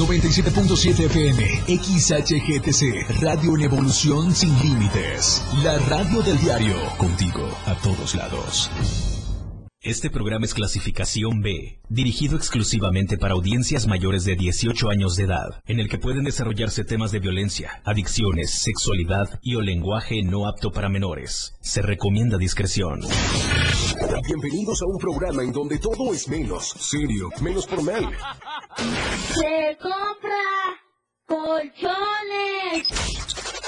97.7 FM, XHGTC, Radio en Evolución Sin Límites. La radio del diario, contigo a todos lados. Este programa es clasificación B, dirigido exclusivamente para audiencias mayores de 18 años de edad, en el que pueden desarrollarse temas de violencia, adicciones, sexualidad y o lenguaje no apto para menores. Se recomienda discreción. Bienvenidos a un programa en donde todo es menos serio, menos formal. Se compra colchones.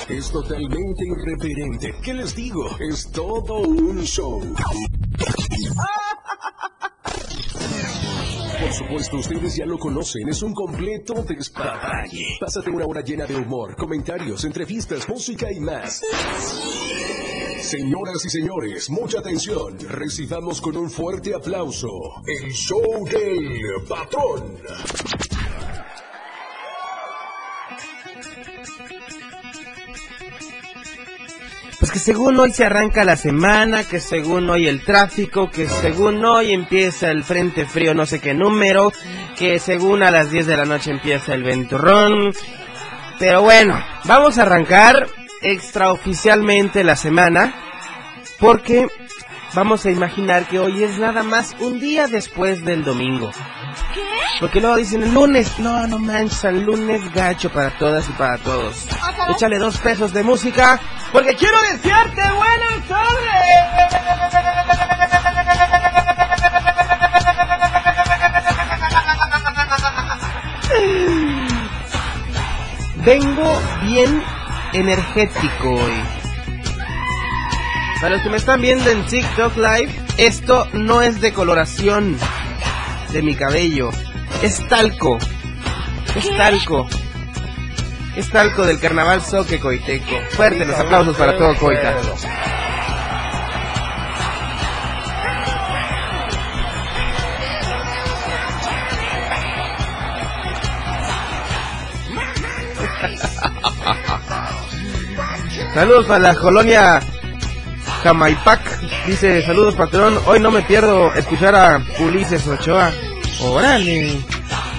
Es totalmente irreverente. ¿Qué les digo? Es todo un show. Por supuesto, ustedes ya lo conocen, es un completo despapalle. Pásate una hora llena de humor, comentarios, entrevistas, música y más. Señoras y señores, mucha atención. Recibamos con un fuerte aplauso el show del patrón. Pues que según hoy se arranca la semana, que según hoy el tráfico, que según hoy empieza el frente frío no sé qué número, que según a las 10 de la noche empieza el venturrón. Pero bueno, vamos a arrancar extraoficialmente la semana porque vamos a imaginar que hoy es nada más un día después del domingo. Porque luego dicen el lunes, no, no manches, el lunes gacho para todas y para todos. Échale dos pesos de música, porque quiero desearte buenas tardes. Vengo bien energético hoy. Para los que me están viendo en TikTok Live, esto no es decoloración de mi cabello. Es talco. Es talco. Es talco del carnaval Soque Coiteco. Fuerte los aplausos para todo Coita. Saludos para la colonia Jamaipac. Dice, saludos patrón. Hoy no me pierdo escuchar a Ulises Ochoa. Órale.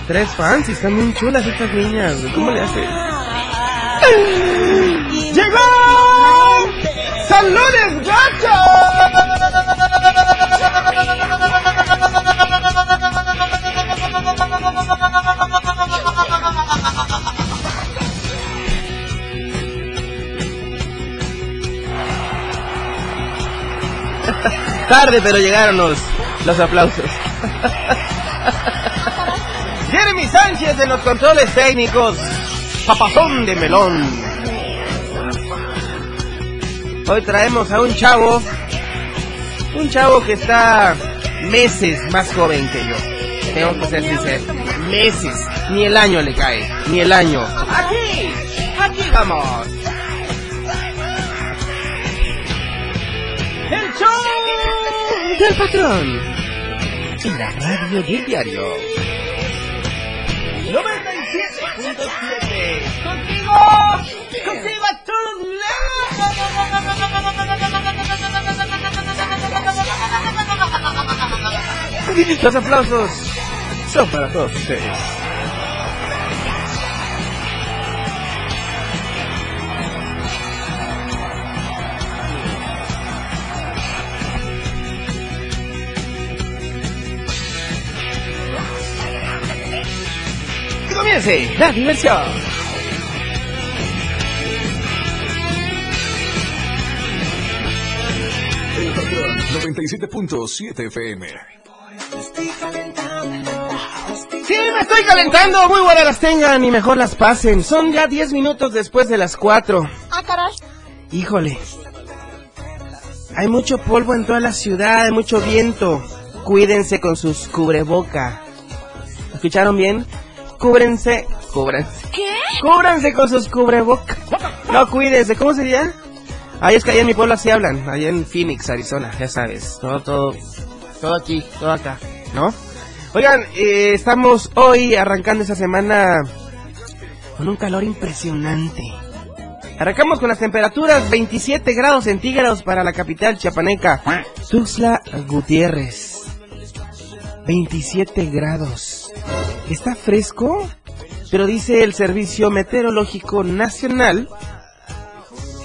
Tres fans y están bien chulas estas niñas. ¿Cómo le hace? ¡Llegó! ¡Saludes, Tarde, pero llegaron los, los aplausos. Jeremy Sánchez de los controles técnicos. Papazón de melón. Hoy traemos a un chavo. Un chavo que está meses más joven que yo. Tengo que ser sincero. Meses. Ni el año le cae. Ni el año. Aquí. Aquí vamos. Del patrón. En la radio del diario. 97.7. Contigo. Contigo a todos lados. Los aplausos son para todos ustedes. La diversión. El patrón 97.7 FM. Sí, me estoy calentando. Muy buenas las tengan y mejor las pasen. Son ya 10 minutos después de las 4. Ah, caray. Híjole. Hay mucho polvo en toda la ciudad, hay mucho viento. Cuídense con sus cubreboca. ¿Escucharon bien? Cúbrense, cúbrense. ¿Qué? Cúbranse con sus cubreboca. No, cuídense. ¿Cómo sería? Ahí es que allá en mi pueblo así hablan. Allá en Phoenix, Arizona, ya sabes. Todo, todo, todo aquí, todo acá, ¿no? Oigan, eh, estamos hoy arrancando esa semana con un calor impresionante. Arrancamos con las temperaturas 27 grados centígrados para la capital chiapaneca, Tuxtla Gutiérrez. 27 grados. ¿Está fresco? Pero dice el Servicio Meteorológico Nacional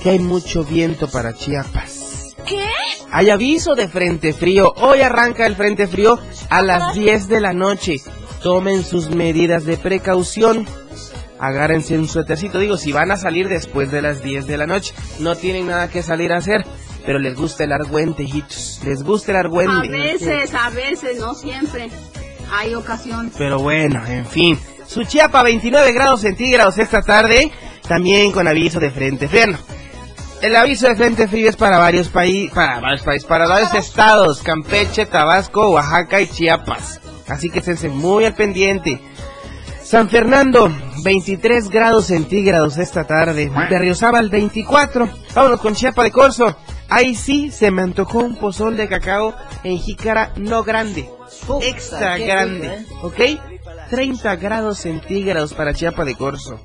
que hay mucho viento para Chiapas. ¿Qué? Hay aviso de frente frío. Hoy arranca el frente frío a las 10 de la noche. Tomen sus medidas de precaución. Agárrense un suétercito. Digo, si van a salir después de las 10 de la noche, no tienen nada que salir a hacer. Pero les gusta el argüente, hijitos. Les gusta el A argüente. veces, a veces, no siempre. Hay ocasión. Pero bueno, en fin. Suchiapa 29 grados centígrados esta tarde, también con aviso de frente frío. El aviso de frente frío es para varios países, para varios países, para varios estados, Campeche, Tabasco, Oaxaca y Chiapas. Así que esténse muy al pendiente. San Fernando, 23 grados centígrados esta tarde. Berriozábal, 24. Vámonos con Chiapa de Corzo. Ahí sí se me antojó un pozol de cacao en jícara no grande. Extra grande. ¿eh? ¿Ok? 30 grados centígrados para Chiapa de Corzo.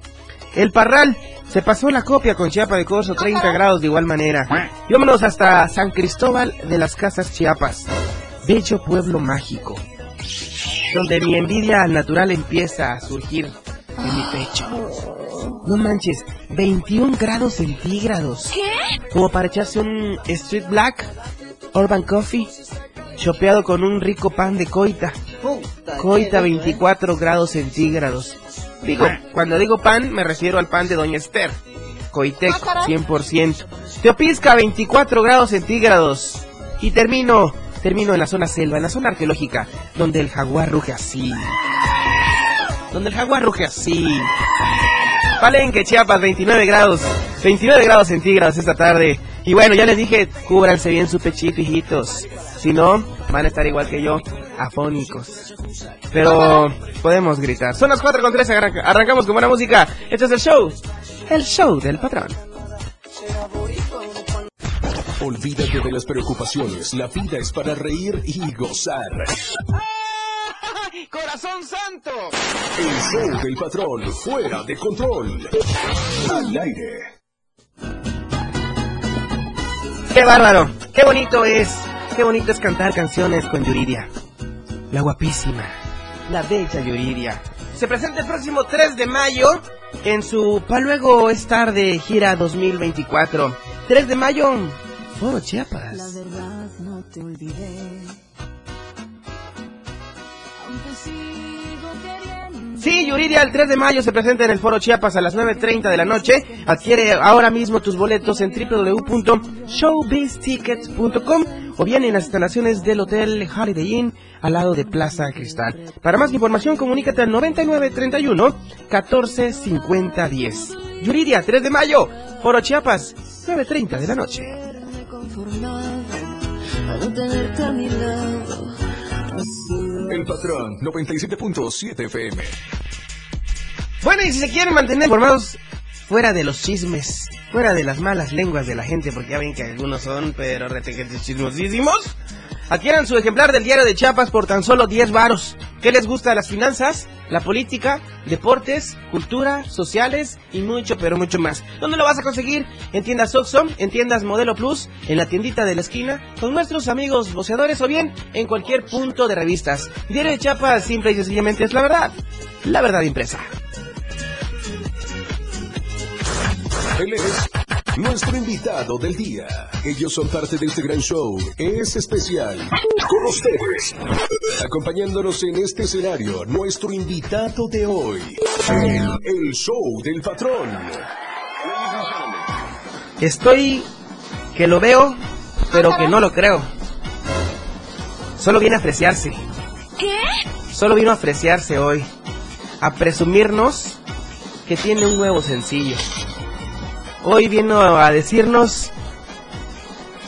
El Parral se pasó la copia con Chiapa de Corzo, 30 grados de igual manera. Y vámonos hasta San Cristóbal de las Casas Chiapas. Bello pueblo mágico. Donde mi envidia natural empieza a surgir en mi pecho. No manches, 21 grados centígrados. ¿Qué? Como para echarse un Street Black, Urban Coffee, chopeado con un rico pan de coita. Puta, Coita qué rico, ¿eh? 24 grados centígrados. Digo, cuando digo pan me refiero al pan de Doña Esther. Coitec 100%. Teopisca 24 grados centígrados. Y termino, termino en la zona selva, en la zona arqueológica, donde el jaguar ruge así. Donde el jaguar ruge así. Palenque, Chiapas, 29 grados. 29 grados centígrados esta tarde. Y bueno, ya les dije, cúbranse bien su pechito, hijitos. Si no, van a estar igual que yo, afónicos. Pero podemos gritar. Son las 4 con 3, arranca- arrancamos con buena música. Este es el show. El show del patrón. Olvídate de las preocupaciones. La vida es para reír y gozar. ¡Corazón santo! El show del patrón. Fuera de control. Al aire. ¡Qué bárbaro! ¡Qué bonito es! ¡Qué bonito es cantar canciones con Yuridia! La guapísima, la bella Yuridia. Se presenta el próximo 3 de mayo en su Pa' luego es tarde gira 2024. 3 de mayo, Foro Chiapas. La verdad no te olvidé. Sí, Yuridia, el 3 de mayo se presenta en el Foro Chiapas a las 9.30 de la noche. Adquiere ahora mismo tus boletos en www.showbiztickets.com o bien en las instalaciones del Hotel Holiday Inn al lado de Plaza Cristal. Para más información, comunícate al 9931 1450 10. Yuridia, 3 de mayo, Foro Chiapas, 9.30 de la noche. El patrón 97.7 FM. Bueno, y si se quieren mantener informados fuera de los chismes, fuera de las malas lenguas de la gente, porque ya ven que algunos son, pero retequetes chismosísimos, adquieran su ejemplar del diario de Chiapas por tan solo 10 varos. ¿Qué les gusta? Las finanzas, la política, deportes, cultura, sociales y mucho, pero mucho más. ¿Dónde lo vas a conseguir? En tiendas Oxxo, en tiendas Modelo Plus, en la tiendita de la esquina, con nuestros amigos boceadores o bien en cualquier punto de revistas. Diario de Chiapas, simple y sencillamente es la verdad. La verdad impresa. Nuestro invitado del día. Ellos son parte de este gran show. Es especial. Con ustedes. Acompañándonos en este escenario, nuestro invitado de hoy. El, el show del patrón. Estoy que lo veo, pero que no lo creo. Solo viene a apreciarse. ¿Qué? Solo vino a apreciarse hoy. A presumirnos que tiene un nuevo sencillo. Hoy vino a decirnos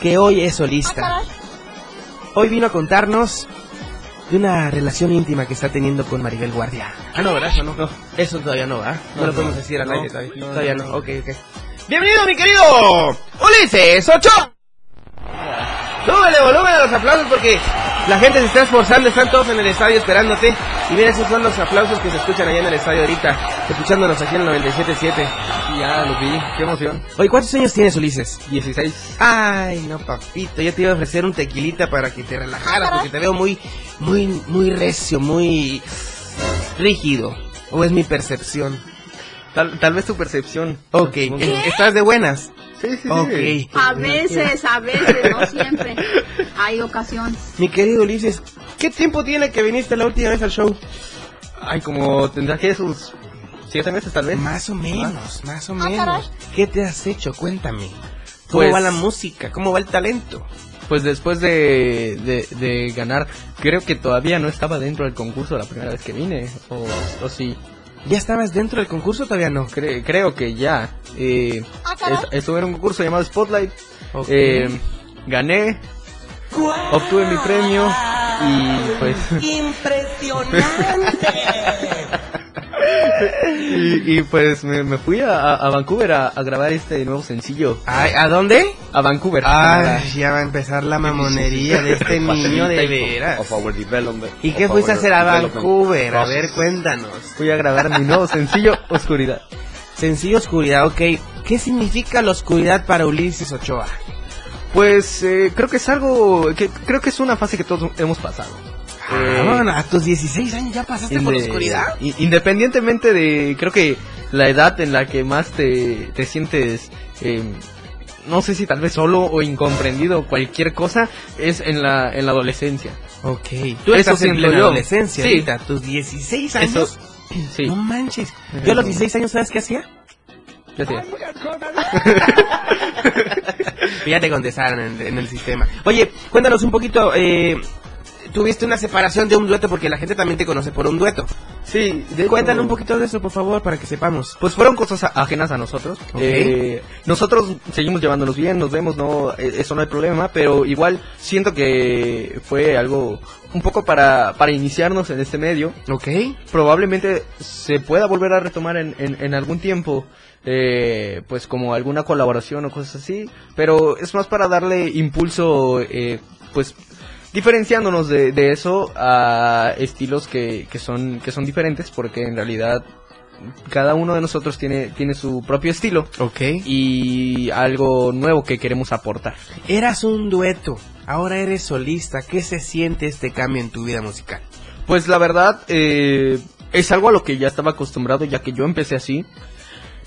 que hoy es solista. Hoy vino a contarnos de una relación íntima que está teniendo con Maribel Guardia. Ah, no, ¿verdad? Eso no, no. Eso todavía no, ¿verdad? No, lo podemos decir al aire todavía. todavía no, ok, ok. Bienvenido, mi querido Ulises Ocho. Súbele volumen a los aplausos porque la gente se está esforzando, están todos en el estadio esperándote. Y mira, esos son los aplausos que se escuchan allá en el estadio ahorita, escuchándonos aquí en el 97.7. Ya los vi, qué emoción. Oye, ¿cuántos años tienes, Ulises? 16. Ay, no, papito, yo te iba a ofrecer un tequilita para que te relajaras, porque te veo muy, muy, muy recio, muy rígido. ¿O es mi percepción? Tal, tal vez tu percepción. Ok, Supongo. ¿e- ¿estás de buenas? Sí, sí, sí. A veces, a veces, no siempre. Hay ocasiones. Mi querido Ulises, ¿qué tiempo tiene que viniste la última vez al show? Ay, como tendrá que sus siete meses tal vez. Más o menos, más o menos. ¿Qué te has hecho? Cuéntame. ¿Cómo Pues- va la música? ¿Cómo va el talento? Pues después de, de, de ganar, creo que todavía no estaba dentro del concurso la primera vez que vine. O, o sí, ¿Ya estabas dentro del concurso todavía no? cre- creo que ya. Eh, est- estuve en un concurso llamado Spotlight. Eh, gané, obtuve mi premio y pues... y, y, pues me, me fui a, a Vancouver a, a grabar este nuevo sencillo. Ay, ¿A dónde? A Vancouver. Ay, ya va a empezar la mamonería de este niño de veras. of our development. ¿Y qué fuiste a hacer a Vancouver? A ver, cuéntanos. Fui a grabar mi nuevo sencillo, Oscuridad. Sencillo oscuridad, ok. ¿Qué significa la oscuridad para Ulises Ochoa? Pues eh, creo que es algo, que creo que es una fase que todos hemos pasado. Eh, Ah, bueno, a tus 16 años ya pasaste por la oscuridad. Independientemente de, creo que la edad en la que más te, te sientes, eh, no sé si tal vez solo o incomprendido o cualquier cosa, es en la, en la adolescencia. Ok. Tú Eso estás en yo. adolescencia Sí. ahorita. Tus 16 años. Eso, sí, No manches. Yo a los 16 años, ¿sabes qué hacía? ya te contestaron en, en el sistema. Oye, cuéntanos un poquito. Eh, tuviste una separación de un dueto porque la gente también te conoce por un dueto. Sí, de Cuéntanos un poquito de eso, por favor, para que sepamos. Pues fueron cosas ajenas a nosotros. Ok. Eh, nosotros seguimos llevándonos bien, nos vemos, no, eh, eso no hay problema, pero igual siento que fue algo un poco para, para iniciarnos en este medio. Ok. Probablemente se pueda volver a retomar en, en, en algún tiempo, eh, pues como alguna colaboración o cosas así, pero es más para darle impulso, eh, pues diferenciándonos de, de eso a estilos que, que son que son diferentes porque en realidad cada uno de nosotros tiene tiene su propio estilo Ok. y algo nuevo que queremos aportar Eras un dueto. Ahora eres solista. ¿Qué se siente este cambio en tu vida musical? pues la verdad eh, es algo a lo que ya estaba acostumbrado ya que yo empecé así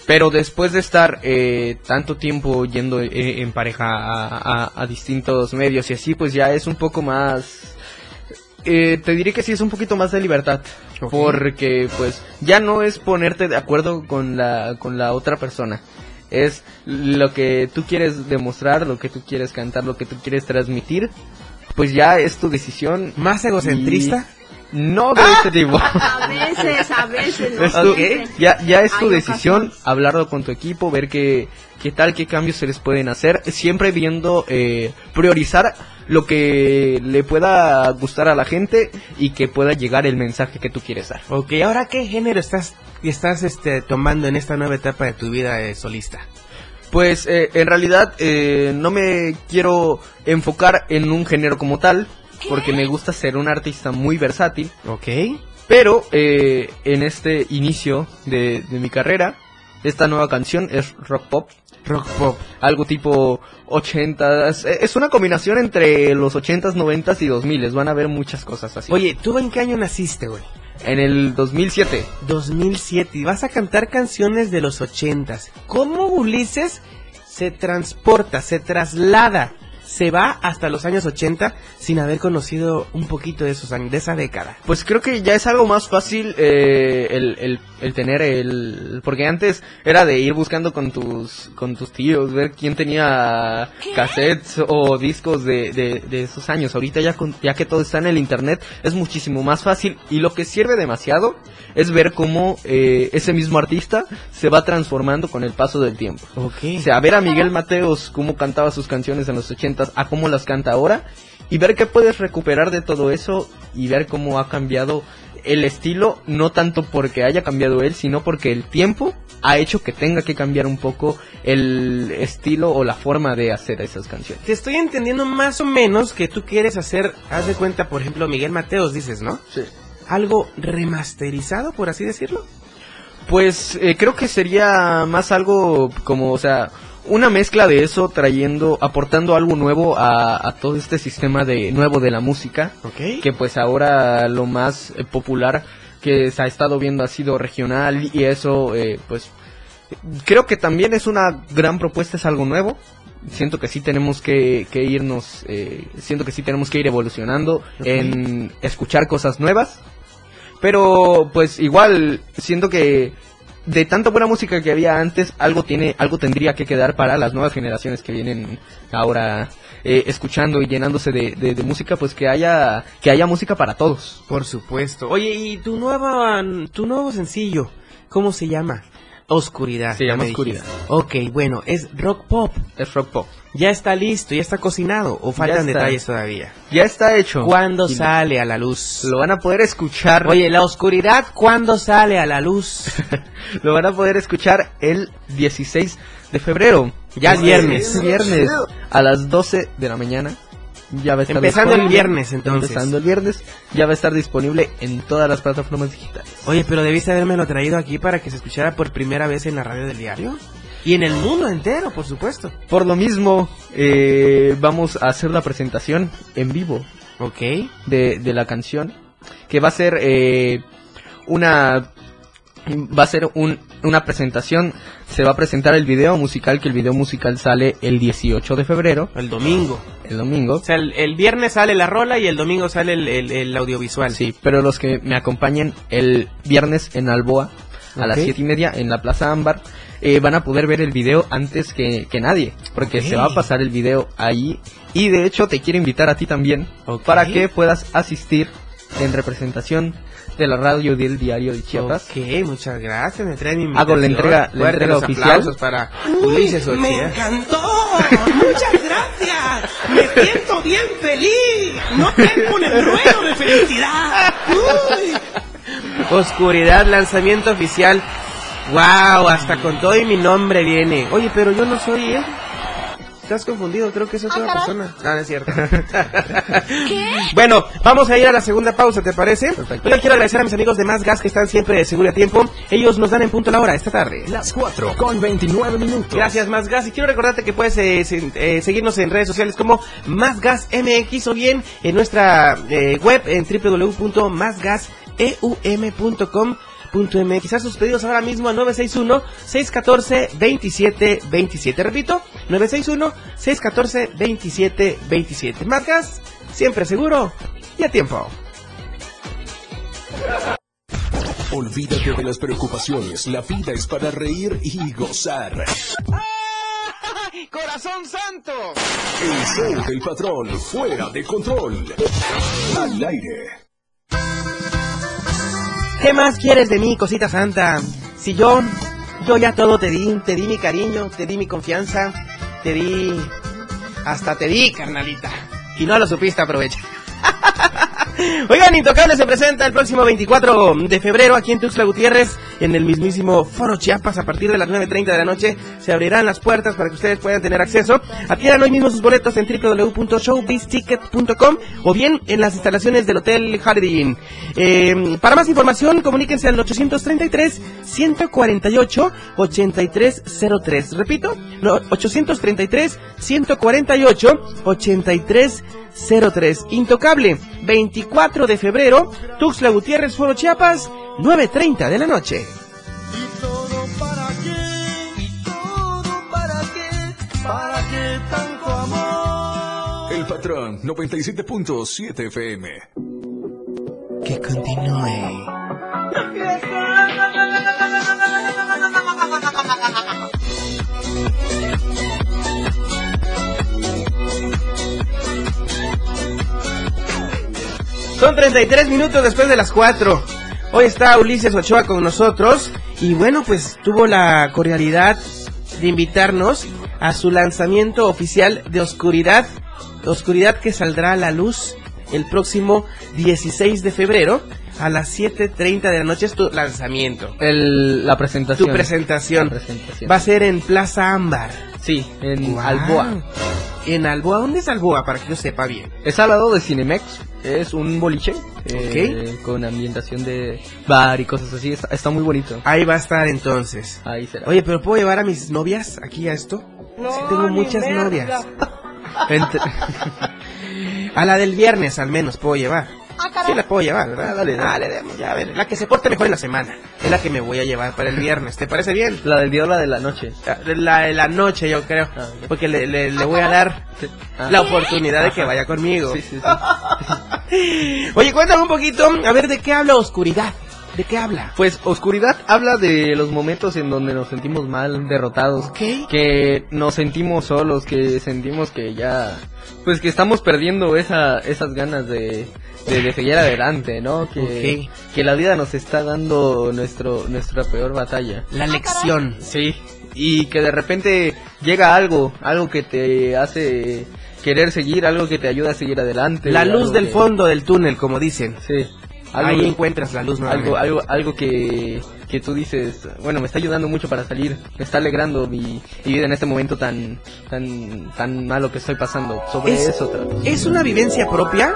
pero después de estar eh, tanto tiempo yendo eh, en pareja a, a- a distintos medios y así, pues ya es un poco más... eh, te diré que sí es un poquito más de libertad. Porque pues ya no es ponerte de acuerdo con la, con la otra persona. Es lo que tú quieres demostrar, lo que tú quieres cantar, lo que tú quieres transmitir. Pues ya es tu decisión. ¿Más egocentrista? No de este tipo. A veces, a veces, no ya, ya es tu Hay decisión hablarlo con tu equipo, ver qué, qué tal, qué cambios se les pueden hacer, siempre viendo, eh, priorizar lo que le pueda gustar a la gente y que pueda llegar el mensaje que tú quieres dar. Ok, ahora qué género estás, estás este, tomando en esta nueva etapa de tu vida de solista. Pues eh, en realidad eh, no me quiero enfocar en un género como tal, porque me gusta ser un artista muy versátil. Ok. Pero eh, en este inicio de, de mi carrera, esta nueva canción es rock pop. Rock pop. Algo tipo 80s. eh, Es una combinación entre los 80s, 90s y 2000s. Van a ver muchas cosas así. Oye, ¿tú en qué año naciste, güey? En el 2007. 2007 y vas a cantar canciones de los 80s. ¿Cómo Ulises se transporta, se traslada, se va hasta los años 80 sin haber conocido un poquito de esos años, de esa década? Pues creo que ya es algo más fácil eh, el, el, el tener el... Porque antes era de ir buscando con tus, con tus tíos, ver quién tenía cassettes o discos de, de, de esos años. Ahorita ya, con- ya que todo está en el internet es muchísimo más fácil y lo que sirve demasiado es ver cómo eh, ese mismo artista se va transformando con el paso del tiempo. O sea, ver a Miguel Mateos cómo cantaba sus canciones en los 80 a cómo las canta ahora y ver qué puedes recuperar de todo eso y ver cómo ha cambiado el estilo, no tanto porque haya cambiado él, sino porque el tiempo ha hecho que tenga que cambiar un poco el estilo o la forma de hacer esas canciones. Te estoy entendiendo más o menos que tú quieres hacer, haz de cuenta, por ejemplo, Miguel Mateos, dices, ¿no? Sí. Algo remasterizado, por así decirlo. Pues eh, creo que sería más algo como, o sea, una mezcla de eso trayendo, aportando algo nuevo a, a todo este sistema de nuevo de la música. Que pues ahora lo más eh, popular que se ha estado viendo ha sido regional y eso, eh, pues, creo que también es una gran propuesta, es algo nuevo. Siento que sí tenemos que, que irnos, eh, siento que sí tenemos que ir evolucionando en escuchar cosas nuevas. Pero, pues, igual, siento que de tanta buena música que había antes, algo tiene, algo tendría que quedar para las nuevas generaciones que vienen ahora eh, escuchando y llenándose de, de- de música, pues que haya, que haya música para todos. Por supuesto. Oye, ¿y tu nueva, tu nuevo sencillo? ¿Cómo se llama? Oscuridad. Se llama dijiste. Oscuridad. Ok, bueno, es rock pop. Es rock pop. ¿Ya está listo? ¿Ya está cocinado? ¿O faltan detalles todavía? Ya está hecho. ¿Cuándo Y sale a la luz? Lo van a poder escuchar. Oye, la oscuridad, ¿cuándo sale a la luz? Lo van a poder escuchar el 16 de febrero. Ya es viernes. Es viernes. A las 12 de la mañana. Ya va a estar Empezando el disponible. viernes, entonces. Empezando el viernes. Ya va a estar disponible en todas las plataformas digitales. Oye, pero debiste haberme lo traído aquí para que se escuchara por primera vez en la radio del diario. Y en el mundo entero, por supuesto. Por lo mismo, eh, vamos a hacer la presentación en vivo Ok. de, de la canción. Que va a ser eh, una... Va a ser un, una presentación. Se va a presentar el video musical, que el video musical sale el 18 de febrero, El domingo. el domingo. O sea, el, el viernes sale la rola y el domingo sale el, el- el audiovisual. Sí, pero los que me acompañen el viernes en Alboa a las siete y media en la Plaza Ámbar eh, van a poder ver el video antes que, que nadie, porque se va a pasar el video ahí y de hecho te quiero invitar a ti también para que puedas asistir en representación de la radio del diario de Chiapas. Ok, muchas gracias. Me trae mi Hago la entrega- la entrega los oficial. para Ulises Ochea. encantó! ¡Muchas gracias! ¡Me siento bien feliz! ¡No tengo un enruedo de felicidad! ¡Uy! Oscuridad, lanzamiento oficial. Wow, hasta con todo y mi nombre viene. Oye, pero yo no soy él. Estás confundido, creo que es otra persona. Ah, no es cierto. Bueno, vamos a ir a la segunda pausa, ¿te parece? Perfecto. Yo quiero agradecer a mis amigos de Más Gas que están siempre de seguro a tiempo. Ellos nos dan en punto la hora esta tarde. Las 4 con 29 minutos. Gracias, Más Gas. Y quiero recordarte que puedes eh, se- eh, seguirnos en redes sociales como Más Gas MX o bien en nuestra eh, web en www.másgaseum.com.mx. Haz sus pedidos ahora mismo al 961-614-2727. Repito, 961-614-2727. Más Gas, siempre seguro y a tiempo. Olvídate de las preocupaciones. La vida es para reír y gozar. ¡Corazón santo! El show del patrón fuera de control. Al aire. ¿Qué más quieres de mí, cosita santa? Si yo, yo ya todo te di, te di mi cariño, te di mi confianza, te di, hasta te di, carnalita. Y no lo supiste aprovechar. Oigan, Intocable se presenta el próximo 24 de febrero aquí en Tuxtla Gutiérrez, en el mismísimo Foro Chiapas. A partir de las 9.30 de la noche se abrirán las puertas para que ustedes puedan tener acceso. Adquieran hoy mismo sus boletos en www.showbizticket.com o bien en las instalaciones del Hotel Inn. Eh, para más información, comuníquense al 833-148-8303. Repito, no, 833-148-8303. Intocable, 24 de febrero, Tuxtla Gutiérrez, Foro Chiapas, 9.30 de la noche. ¿Y todo para qué? ¿Y todo para qué? ¿Para qué tanto amor? El patrón 97.7 FM. Que continúe. Son 33 minutos después de las 4. Hoy está Ulises Ochoa con nosotros y bueno, pues tuvo la cordialidad de invitarnos a su lanzamiento oficial de Oscuridad, Oscuridad que saldrá a la luz el próximo 16 de febrero a las 7.30 de la noche es tu lanzamiento. El, la presentación. Tu presentación. Va a ser en Plaza Ámbar. Sí, en Wow. Alboa. En Alboa, ¿dónde es Alboa? Para que yo sepa bien. Es al lado de Cinemex, es un boliche eh, con ambientación de bar y cosas así, está, está muy bonito. Ahí va a estar entonces. Ahí será. Oye, pero ¿puedo llevar a mis novias aquí a esto? sí, tengo muchas novias. Entre- A la del viernes al menos puedo llevar. Sí la puedo llevar, ¿verdad? Dale, dale, dale, ya, a ver, la que se porte mejor en la semana. Es la que me voy a llevar para el viernes, ¿te parece bien? La del día o la de la noche. La de la noche, yo creo. Ah. Porque le, le- le voy a dar Ah. la oportunidad de que vaya conmigo. Sí, sí, sí. Oye, cuéntame un poquito, a ver, ¿de qué habla Oscuridad? ¿De qué habla? Pues Oscuridad habla de los momentos en donde nos sentimos mal, derrotados, Ok. que nos sentimos solos, que sentimos que ya, pues que estamos perdiendo esa, esas ganas de, de, de seguir adelante, ¿no? Que, que la vida nos está dando nuestro, nuestra peor batalla. La lección. Sí, y que de repente llega algo, algo que te hace querer seguir, algo que te ayuda a seguir adelante. La luz del que- fondo del túnel, como dicen. Sí. Ahí encuentras la luz nuevamente. algo, algo, algo que, que tú dices, bueno, me está ayudando mucho para salir, me está alegrando mi, mi vida en este momento tan, tan, tan malo que estoy pasando. Sobre Es- eso trato. ¿Es una vivencia propia?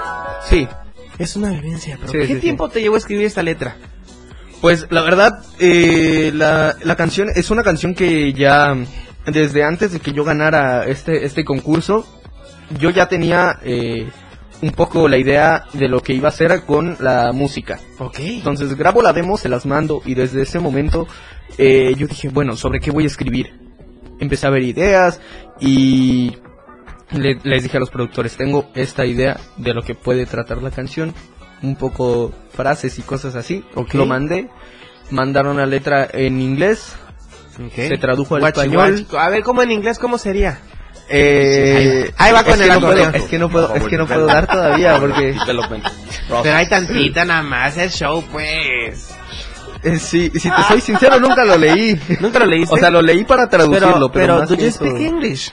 Sí, Es una vivencia propia. Sí, ¿Qué sí, tiempo te llevó a escribir esta letra? Pues la verdad, eh, la, la canción es una canción que ya desde antes de que yo ganara este, este concurso, yo ya tenía eh, un poco la idea de lo que iba a hacer con la música. Ok. Entonces grabo la demo, se las mando y desde ese momento eh, yo dije, bueno, ¿sobre qué voy a escribir? Empecé a ver ideas y le- les dije a los productores, tengo esta idea de lo que puede tratar la canción, un poco frases y cosas así. Ok. Lo mandé, mandaron la letra en inglés, se tradujo al español. A ver, ¿cómo en inglés cómo sería? Eh, Ahí va con el acordeón. es que no puedo, es que no puedo dar todavía porque Pero hay tantita nada más el show, pues. eh, sí, si te soy sincero nunca lo leí. ¿Nunca lo leíste? O sea, lo leí para traducirlo, pero, pero, más ¿do que you eso- speak English?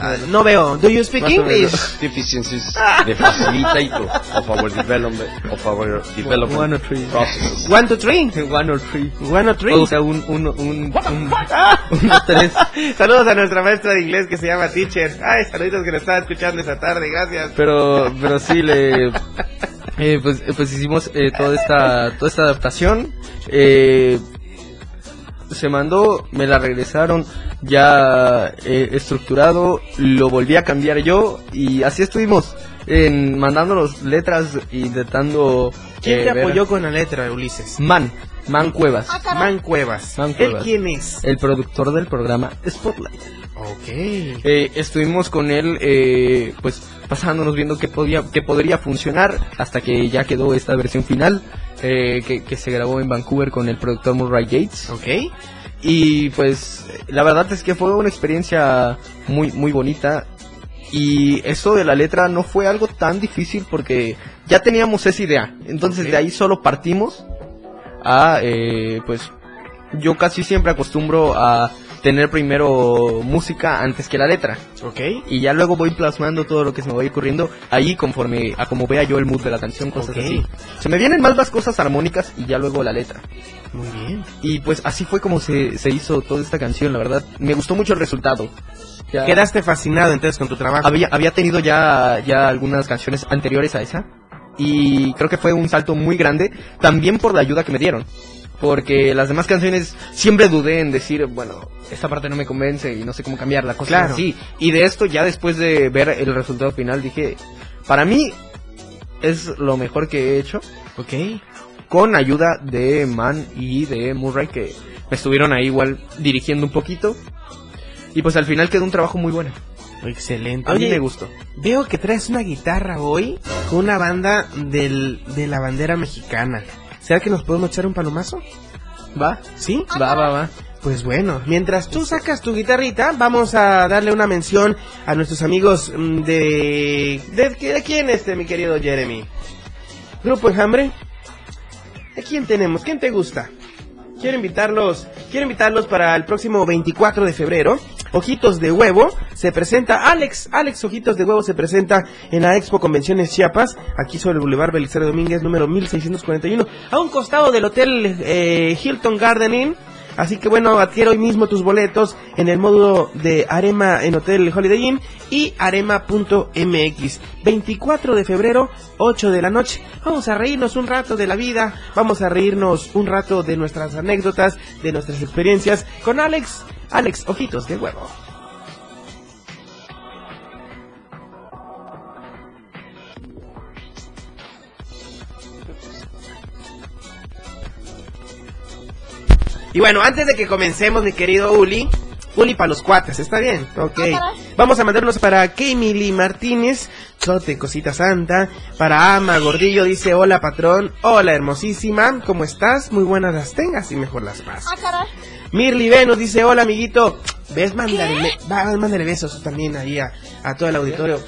Ah, no veo. ¿Do you speak. English? deficiencies the facilitator of our development of our development One or three. process. One, two, three. one or three. One, or three. O sea, un, uno, un, un, uno, tres. Saludos a nuestra maestra de inglés que se llama Teacher. Ay, saluditos que nos estaba escuchando esta tarde, gracias. Pero, pero sí le, eh, pues, eh, pues hicimos eh, toda esta, toda esta adaptación. Eh, se mandó, me la regresaron ya eh, estructurado, lo volví a cambiar yo y así estuvimos en mandándonos letras intentando ¿Quién eh, te ver- apoyó con la letra, Ulises? Man, Man Cuevas, Man Cuevas. Man ¿Él Cuevas. quién es? el productor del programa Spotlight. Ok. Eh, estuvimos con él, eh, pues pasándonos viendo qué podía, qué podría funcionar hasta que ya quedó esta versión final eh, que, que se grabó en Vancouver con el productor Murray Gates. Ok. Y pues la verdad es que fue una experiencia muy muy bonita y eso de la letra no fue algo tan difícil porque ya teníamos esa idea. Entonces de ahí solo partimos a eh, pues yo casi siempre acostumbro a tener primero música antes que la letra Ok. y ya luego voy plasmando todo lo que se me va ocurriendo ahí conforme a como vea yo el mood de la canción, cosas así. Se me vienen más las cosas armónicas y ya luego la letra. Muy bien. Y pues así fue como se, se hizo toda esta canción, la verdad. Me gustó mucho el resultado. Ya- Quedaste fascinado entonces con tu trabajo. había, había tenido ya, ya algunas canciones anteriores a esa. Y creo que fue un salto muy grande, también por la ayuda que me dieron. Porque las demás canciones siempre dudé en decir, bueno, esta parte no me convence y no sé cómo cambiarla, cosas Claro. así. Y de esto, ya después de ver el resultado final, dije, para mí es lo mejor que he hecho Ok. con ayuda de Man y de Murray que me estuvieron ahí igual dirigiendo un poquito. Y pues al final quedó un trabajo muy bueno. Excelente. A mí me gustó. veo que traes una guitarra hoy con una banda del, de la bandera mexicana. ¿Será que nos podemos echar un palomazo? ¿Va? ¿Sí? Va, va, va. Pues bueno, mientras tú sacas tu guitarrita, vamos a darle una mención a nuestros amigos mm, de... ¿De, de quién este, mi querido Jeremy? Grupo Enjambre. ¿De quién tenemos? ¿Quién te gusta? Quiero invitarlos, quiero invitarlos para el próximo 24 de febrero. Ojitos de Huevo se presenta, Alex, Alex Ojitos de Huevo se presenta en la Expo Convenciones Chiapas, aquí sobre el Boulevard Belisario Domínguez, número 1641, a un costado del Hotel eh, Hilton Garden Inn. Así que bueno, adquiere hoy mismo tus boletos en el módulo de Arema en Hotel Holiday Inn y arema.mx. 24 de febrero, 8 de la noche. Vamos a reírnos un rato de la vida, vamos a reírnos un rato de nuestras anécdotas, de nuestras experiencias con Alex, Alex Ojitos de Huevo. Y bueno, antes de que comencemos, mi querido Uli, Uli para los cuates, ¿está bien? Ok. Vamos a mandarnos para Kimili Martínez, Chote, Cosita Santa, para Ama Gordillo, dice hola patrón, hola hermosísima, ¿cómo estás? Muy buenas las tengas y mejor las pases. Mirly Venus dice hola amiguito, ¿ves? Mándale, va, mándale besos también ahí a, a todo el auditorio.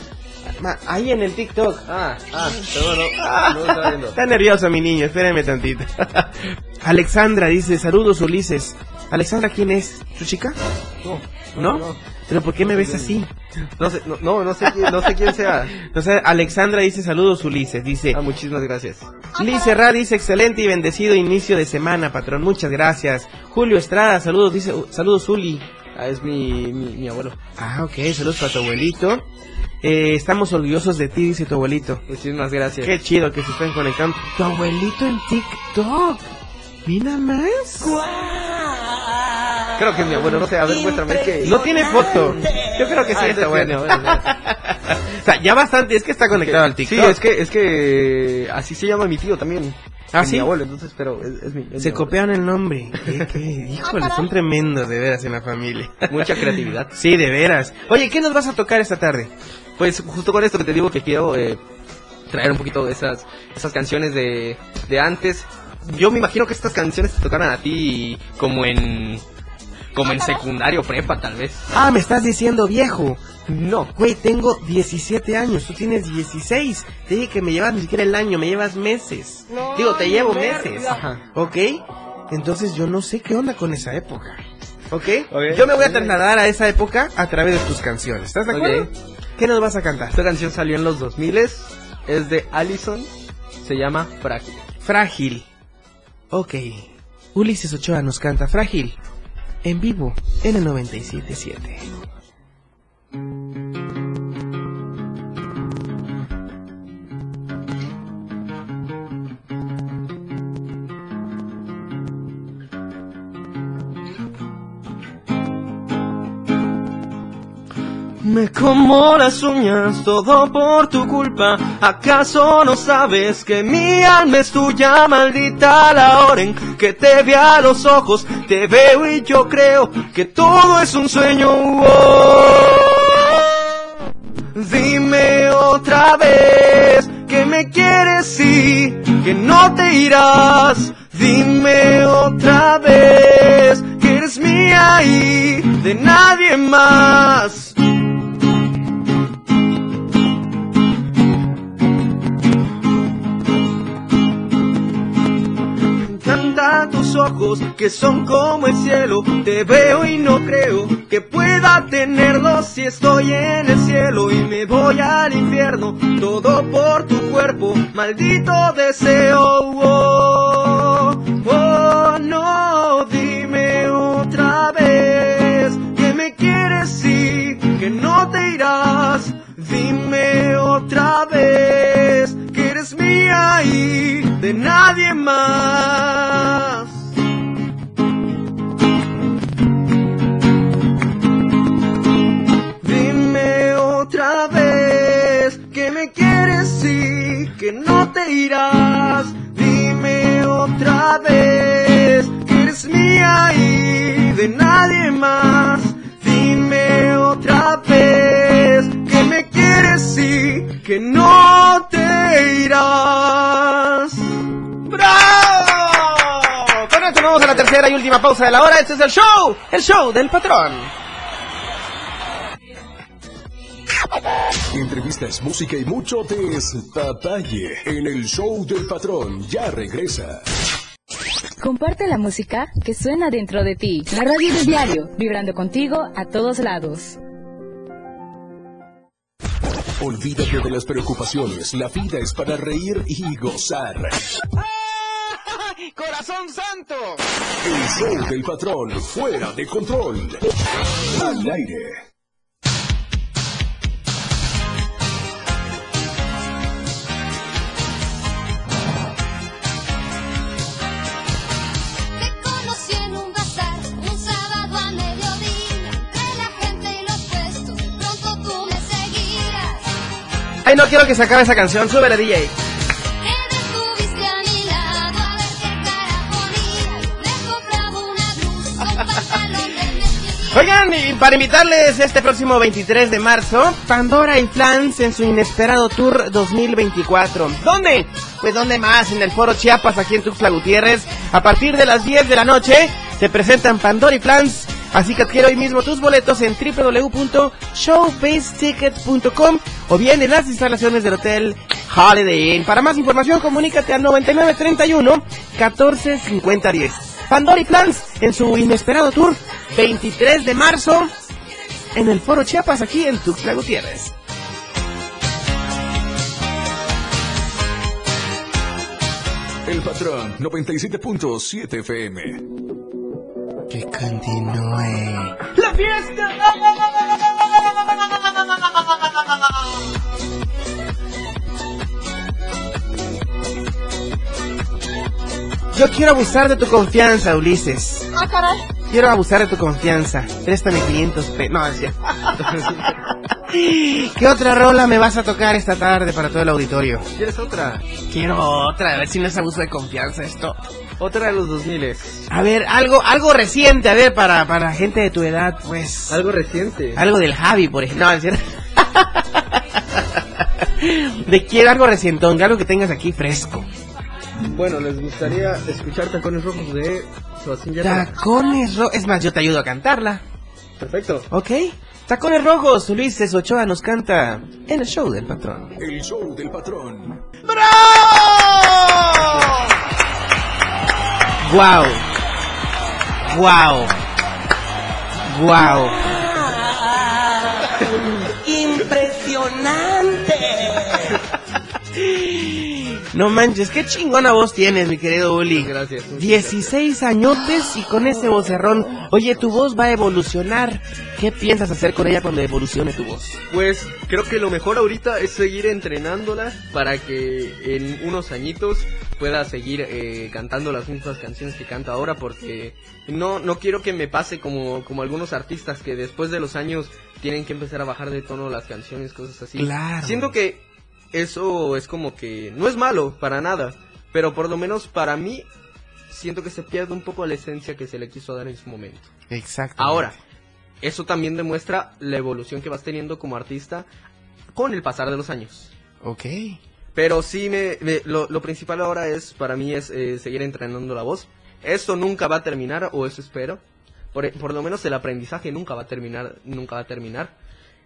Ma- ahí en el TikTok. Ah, ah, pero no, no está viendo. Está nervioso mi niño, espérenme tantito. Alexandra dice, saludos Ulises. Alexandra, ¿quién es? ¿Su chica? No, ¿No? ¿Pero por qué me ves así? No sé, no, no, no sé quién, no sé quién sea. Sea, Alexandra dice, saludos Ulises. Dice, Ah, muchísimas gracias. Liz Serra dice, excelente y bendecido inicio de semana, patrón. Muchas gracias. Julio Estrada, saludos, dice, uh, saludos Uli. Ah, es mi, mi, mi abuelo. Ah, ok, saludos para tu abuelito. Eh, estamos orgullosos de ti, dice tu abuelito. Muchísimas gracias. Qué chido que se estén conectando. Tu abuelito en TikTok. Mira más. Creo que es mi abuelo, no sé, a ver, muéstrame, que... No tiene foto. Yo creo que sí Ah, está es bueno. mi abuelo. O sea, ya bastante, es que está conectado al Sí, TikTok. es que, es que así se llama mi tío también. ¿Ah, sí? Mi abuelo, entonces, pero es, es mi... es mi Se copiaron el nombre. ¿Qué, qué? Híjole, son tremendos de veras en la familia. Mucha creatividad. Sí, de veras. Oye, ¿qué nos vas a tocar esta tarde? Pues justo con esto que te digo que quiero eh, traer un poquito de esas, esas canciones de, de antes. Yo me imagino que estas canciones te tocaran a ti como en como en secundario prepa tal vez. Ah, me estás diciendo viejo. No, Güey, tengo 17 años, tú tienes 16. Te dije que me llevas ni siquiera el año, me llevas meses. Digo, te llevo meses. Ajá. ¿Ok? Entonces yo no sé qué onda con esa época. ¿Ok? Ok. Yo me voy a trasladar a esa época a través de tus canciones. ¿Estás de acuerdo? ¿Qué nos vas a cantar? esta canción salió en los 2000 es de Allison, se llama Frágil. Frágil. Ok. Ulises Ochoa nos canta Frágil. En vivo, en el 97.7. Me como las uñas, todo por tu culpa. ¿Acaso no sabes que mi alma es tuya, maldita la hora en que te ve a los ojos? Te veo y yo creo que todo es un sueño. Oh. Dime otra vez que me quieres y que no te irás. Dime otra vez que eres mía y de nadie más. Ojos que son como el cielo. Te veo y no creo que pueda tenerlos si estoy en el cielo y me voy al infierno. Todo por tu cuerpo, maldito deseo. Oh, oh, no, dime otra vez que me quieres y que no te irás. Dime otra vez que eres mía y de nadie más. Irás. Dime otra vez que eres mía y de nadie más. Dime otra vez que me quieres y que no te irás. ¡Bravo! Con esto vamos a la tercera y última pausa de la hora. Este es el show, el show del patrón. Entrevistas, música y mucho detalle en el show del patrón. Ya regresa. Comparte la música que suena dentro de ti. La radio del diario, vibrando contigo a todos lados. Olvídate de las preocupaciones. La vida es para reír y gozar. ¡Corazón santo! El show del patrón. Fuera de control. Al aire. Ay, no quiero que se acabe esa canción. Súbele, DJ. Oigan, y para invitarles este próximo 23 de marzo, Pandora y Flans en su inesperado tour 2024. ¿Dónde? Pues ¿dónde más? En el Foro Chiapas, aquí en Tuxtla Gutiérrez. A partir de las 10 de la noche, se presentan Pandora y Flans. Así que adquiere hoy mismo tus boletos en www.showbaseticket.com o bien en las instalaciones del Hotel Holiday Inn. Para más información, comunícate al 9931 145010. Pandora y Plans en su inesperado tour 23 de marzo en el Foro Chiapas aquí en Tuxtla Gutiérrez. El patrón 97.7 FM. Que continúe. ¡La fiesta! Yo quiero abusar de tu confianza, Ulises. ¡Ah, caray! Quiero abusar de tu confianza. Préstame 500 pesos. No, cierto. ¿Qué otra rola me vas a tocar esta tarde para todo el auditorio? ¿Quieres otra? Quiero otra, a ver si no es abuso de confianza esto. Otra de los 2000 A ver, algo algo reciente, a ver, para, para gente de tu edad, pues. Algo reciente. Algo del Javi, por ejemplo. No, es cierto. De quiero algo recientón, algo que tengas aquí fresco. Bueno, les gustaría escuchar Tacones Rojos de Sebastián Yatra. Tacones rojos. Es más, yo te ayudo a cantarla. Perfecto. ¿Ok? Tacones rojos, Ulises Ochoa nos canta en el show del patrón. El show del patrón. ¡Wow! ¡Wow! ¡Wow! No manches, qué chingona voz tienes, mi querido Uli. Gracias. 16 añotes y con ese vocerrón. Oye, tu voz va a evolucionar. ¿Qué piensas hacer con ella cuando evolucione tu voz? Pues creo que lo mejor ahorita es seguir entrenándola para que en unos añitos pueda seguir eh, cantando las mismas canciones que canta ahora porque no no quiero que me pase como como algunos artistas que después de los años tienen que empezar a bajar de tono las canciones cosas así. Claro. Siento que eso es como que no es malo para nada, pero por lo menos para mí siento que se pierde un poco la esencia que se le quiso dar en su momento. Exacto. Ahora, eso también demuestra la evolución que vas teniendo como artista con el pasar de los años. Ok. Pero sí, me, me- lo, lo principal ahora es, para mí, es eh, seguir entrenando la voz. Esto nunca va a terminar, o eso espero. Por, por lo menos el aprendizaje nunca va a terminar, nunca va a terminar.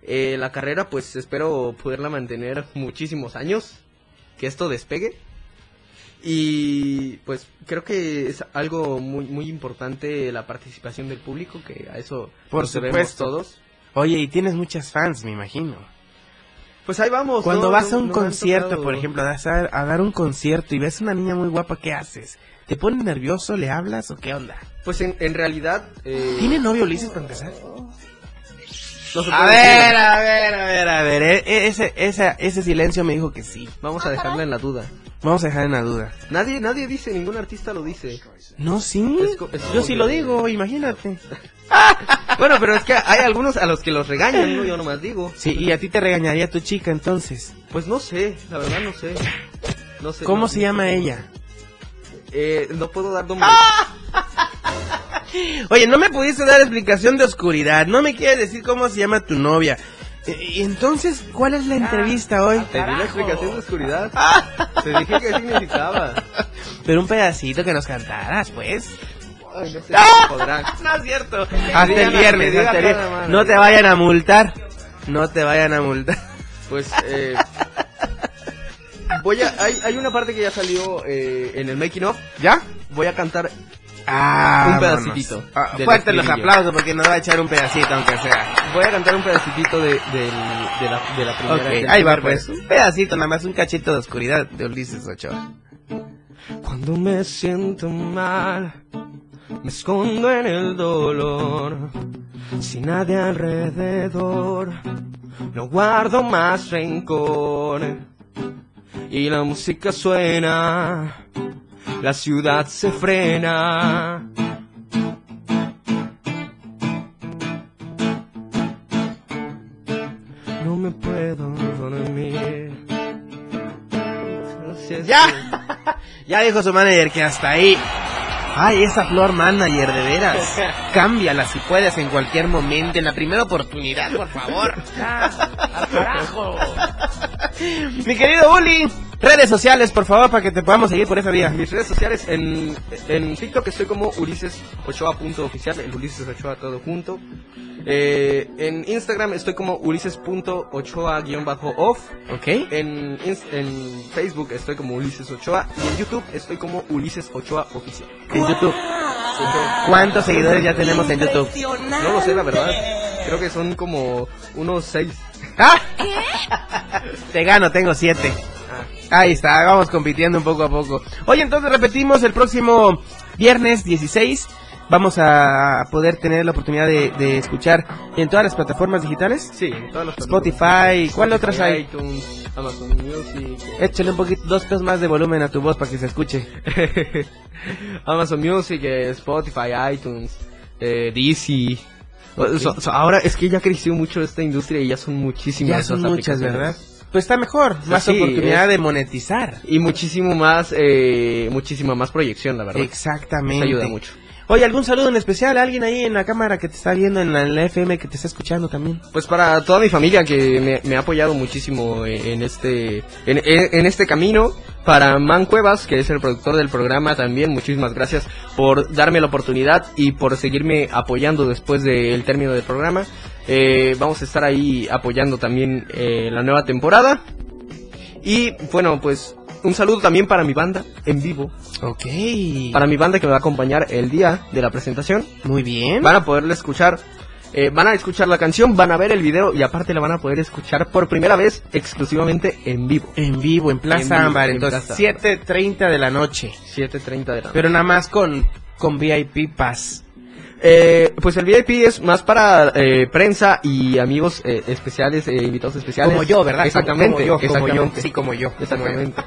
Eh, la carrera, pues espero poderla mantener muchísimos años, que esto despegue. Y pues creo que es algo muy muy importante la participación del público, que a eso Por supuesto. todos. Oye, y tienes muchas fans, me imagino. Pues ahí vamos. Cuando ¿no? vas a un no concierto, por ejemplo, vas a, a dar un concierto y ves una niña muy guapa, ¿qué haces? ¿Te pones nervioso? ¿Le hablas o qué onda? Pues en, en realidad... eh, ¿Tiene novio Ulises para empezar? No se A ver, a ver, a ver, a ver. e- e- Ese, ese, ese silencio me dijo que sí. Vamos a dejarla en la duda. Vamos a dejar en la duda. Nadie, nadie dice, ningún artista lo dice. No, sí. Es co- es Yo sí lo digo, imagínate. Bueno, pero es que hay algunos a los que los regañan, ¿no? Yo nomás digo. Sí, y a ti te regañaría tu chica entonces. Pues no sé, la verdad no sé. No sé. ¿Cómo no se llama ella? Eh, no puedo dar nombre. Oye, no me pudiste dar explicación de oscuridad. No me quieres decir cómo se llama tu novia. Eh, Y entonces, ¿cuál es la entrevista hoy? Te di la explicación de oscuridad. Te dije qué significaba. Pero un pedacito que nos cantaras, pues. Ay, no sé si podrán. No es cierto. Hasta el digan- viernes, que digan hasta el cada viernes. mano. No te vayan a multar. No te vayan a multar. Pues, eh, voy a, hay, hay una parte que ya salió eh, en el making of. ¿Ya? Voy a cantar Ah, Un pedacito Ah, fuerte los aplausos porque nos va a echar un pedacito, aunque sea. Voy a cantar un pedacito de, del- de, la, de la primera. Ok, del ahí va pues. Un pedacito, nada más un cachito de oscuridad de Ulises Ochoa. Cuando me siento mal, me escondo en el dolor. Sin nadie alrededor, no guardo más rencor. Y la música suena, la ciudad se frena. No me puedo dormir. ¡Ya! ya dijo su manager que hasta ahí. Ay, esa flor manager, de veras. Cámbiala si puedes en cualquier momento, en la primera oportunidad, por favor. ¡Al carajo! Mi querido Uli, redes sociales, por favor, para que te podamos seguir por esa vía. Mis redes sociales, en, en TikTok estoy como Ulises Ochoa punto oficial, el Ulises Ochoa todo junto. Eh, en Instagram estoy como Ulises.ochoa guion bajo off. ¿Ok? En, en Facebook estoy como Ulises Ochoa y en YouTube estoy como Ulises Ochoa oficial. En YouTube. ¿Cuántos seguidores ya tenemos en YouTube? No lo sé, la verdad. Creo que son como unos seis. ¡Ah! Te gano, tengo siete. Ahí está, vamos compitiendo un poco a poco. Oye, entonces repetimos el próximo viernes 16. Vamos a poder tener la oportunidad de, de escuchar en todas las plataformas digitales. Sí, en todas las Spotify, ¿cuál otras hay? iTunes, Amazon Music. Échale un poquito, dos pesos más de volumen a tu voz para que se escuche. Amazon Music, eh, Spotify, iTunes, eh, DC. O- so- so- ahora es que ya creció mucho esta industria y ya son muchísimas. Ya son muchas. ¿verdad? Pues está mejor, más Sí, oportunidad es- de monetizar. Y muchísimo más, eh, muchísima más proyección, la verdad. Exactamente. Eso ayuda mucho. Oye, ¿algún saludo en especial alguien ahí en la cámara que te está viendo, en la, FM que te está escuchando también? Pues para toda mi familia que me, ha apoyado muchísimo en, este en, este camino, para Man Cuevas, que es el productor del programa también, muchísimas gracias por darme la oportunidad y por seguirme apoyando después del término del programa. Eh, vamos a estar ahí apoyando también eh, la nueva temporada. Y bueno, pues un saludo también para mi banda en vivo, Ok. para mi banda que me va a acompañar el día de la presentación. Muy bien. Van a poderla escuchar. eh, van a escuchar la canción, van a ver el video y aparte la van a poder escuchar por primera vez exclusivamente en vivo. En vivo, en Plaza En vivo, Ámbar, en entonces Plaza. 7.30 de la noche. 7.30 de la Pero nada más con, con VIP Pass. Eh, pues el VIP es más para eh, prensa y amigos eh, especiales, eh, invitados especiales. Como yo, ¿verdad? Exactamente, Como yo, como yo. Sí, como yo. Exactamente.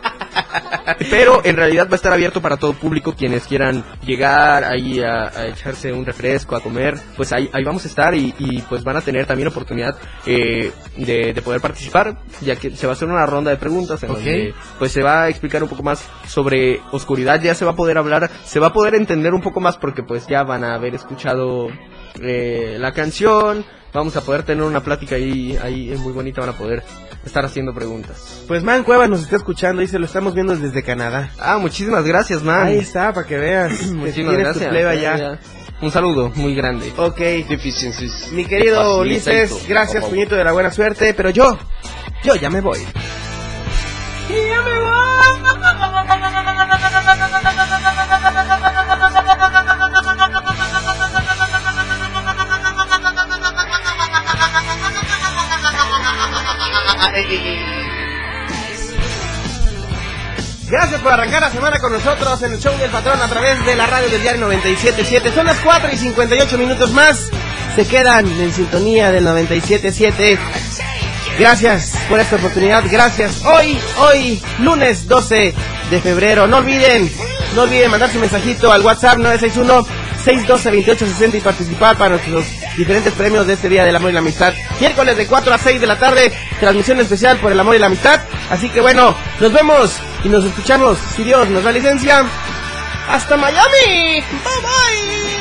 Pero en realidad va a estar abierto para todo público, quienes quieran llegar ahí a, a echarse un refresco, a comer, pues ahí, ahí vamos a estar y, y, pues van a tener también oportunidad eh, de, de poder participar, ya que se va a hacer una ronda de preguntas en Ok. donde pues se va a explicar un poco más sobre oscuridad, ya se va a poder hablar, se va a poder entender un poco más porque pues ya van a haber escuchado eh, la canción, vamos a poder tener una plática ahí, ahí muy bonita, van a poder estar haciendo preguntas. Pues Man Cuevas nos está escuchando, dice, lo estamos viendo desde Canadá. Ah, muchísimas gracias, man. Ahí está, para que veas. que Muchísimas tu gracias. Ya, ya. Un saludo muy grande. Ok. Deficiencies. Mi querido Ulises, gracias, puñito de la buena suerte, pero yo, yo ya me voy. Gracias por arrancar la semana con nosotros en el show del patrón a través de la radio del diario 977. Son las 4 y 58 minutos más. Se quedan en sintonía del 977. Gracias por esta oportunidad. Gracias. Hoy, hoy, lunes 12 de febrero. No olviden, no olviden mandar su mensajito al WhatsApp 961 612 2860 y participar para nuestros diferentes premios de este Día del Amor y la Amistad. Miércoles de 4 a 6 de la tarde, transmisión especial por el amor y la amistad. Así que bueno, nos vemos y nos escuchamos, si Dios nos da licencia. ¡Hasta Miami! ¡Bye bye!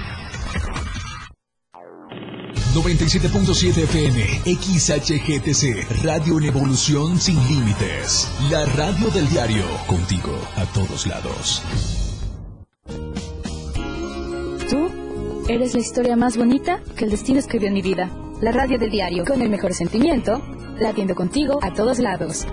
97.7 FM, XHGTC, Radio en Evolución Sin Límites. La radio del diario, contigo a todos lados. Tú eres la historia más bonita que el destino escribió en mi vida. La radio del diario, con el mejor sentimiento, latiendo contigo a todos lados.